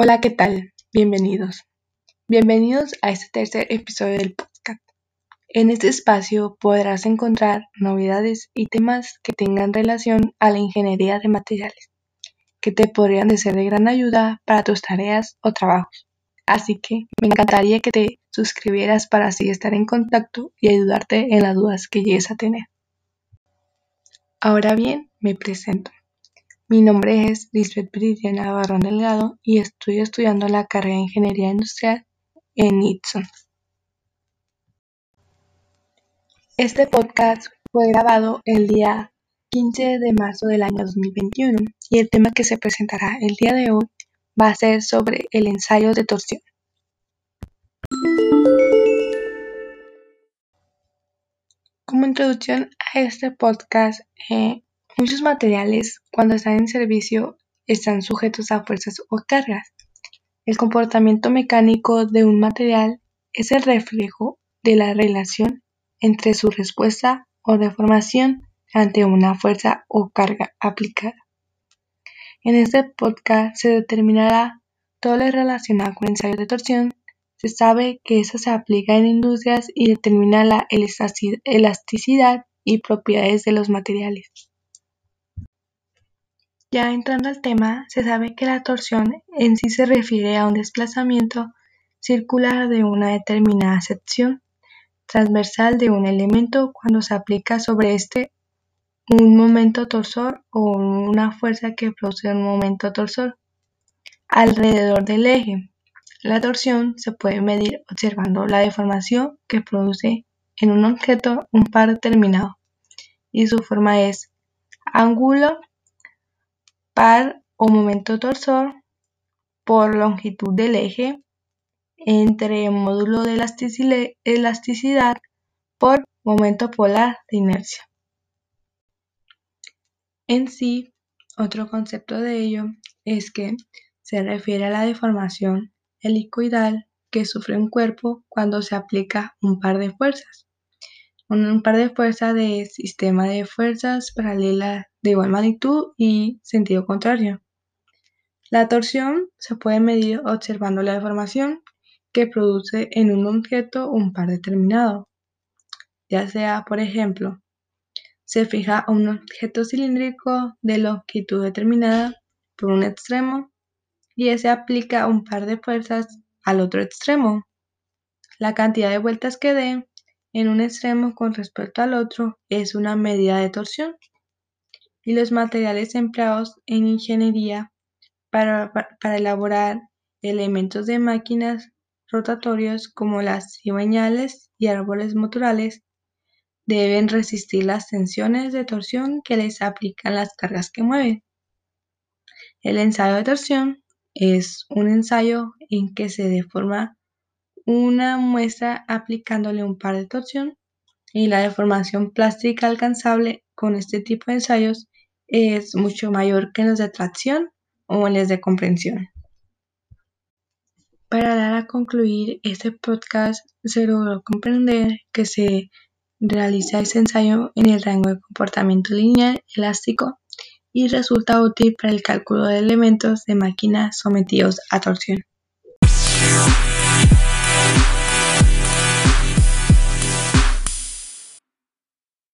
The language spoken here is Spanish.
Hola, ¿qué tal? Bienvenidos. Bienvenidos a este tercer episodio del podcast. En este espacio podrás encontrar novedades y temas que tengan relación a la ingeniería de materiales, que te podrían ser de gran ayuda para tus tareas o trabajos. Así que me encantaría que te suscribieras para así estar en contacto y ayudarte en las dudas que llegues a tener. Ahora bien, me presento. Mi nombre es Lisbeth Bridiana Barrón Delgado y estoy estudiando la carrera de Ingeniería Industrial en Nixon. Este podcast fue grabado el día 15 de marzo del año 2021 y el tema que se presentará el día de hoy va a ser sobre el ensayo de torsión. Como introducción a este podcast, eh, Muchos materiales, cuando están en servicio, están sujetos a fuerzas o cargas. El comportamiento mecánico de un material es el reflejo de la relación entre su respuesta o deformación ante una fuerza o carga aplicada. En este podcast se determinará todo lo relacionado con ensayos de torsión. Se sabe que eso se aplica en industrias y determina la elasticidad y propiedades de los materiales. Ya entrando al tema, se sabe que la torsión en sí se refiere a un desplazamiento circular de una determinada sección transversal de un elemento cuando se aplica sobre este un momento torsor o una fuerza que produce un momento torsor alrededor del eje. La torsión se puede medir observando la deformación que produce en un objeto un par determinado y su forma es ángulo par o momento torsor por longitud del eje entre módulo de elasticidad por momento polar de inercia. En sí, otro concepto de ello es que se refiere a la deformación helicoidal que sufre un cuerpo cuando se aplica un par de fuerzas. Un par de fuerzas de sistema de fuerzas paralelas de igual magnitud y sentido contrario. La torsión se puede medir observando la deformación que produce en un objeto un par determinado, ya sea, por ejemplo, se fija un objeto cilíndrico de longitud determinada por un extremo y se aplica un par de fuerzas al otro extremo. La cantidad de vueltas que dé en un extremo con respecto al otro es una medida de torsión y los materiales empleados en ingeniería para, elaborar elementos de máquinas rotatorios como las cigüeñales y árboles motorales deben resistir las tensiones de torsión que les aplican las cargas que mueven. El ensayo de torsión es un ensayo en que se deforma una muestra aplicándole un par de torsión y la deformación plástica alcanzable con este tipo de ensayos es mucho mayor que en los de tracción o en los de comprensión. Para dar a concluir este podcast, se logró comprender que se realiza ese ensayo en el rango de comportamiento lineal elástico y resulta útil para el cálculo de elementos de máquina sometidos a torsión.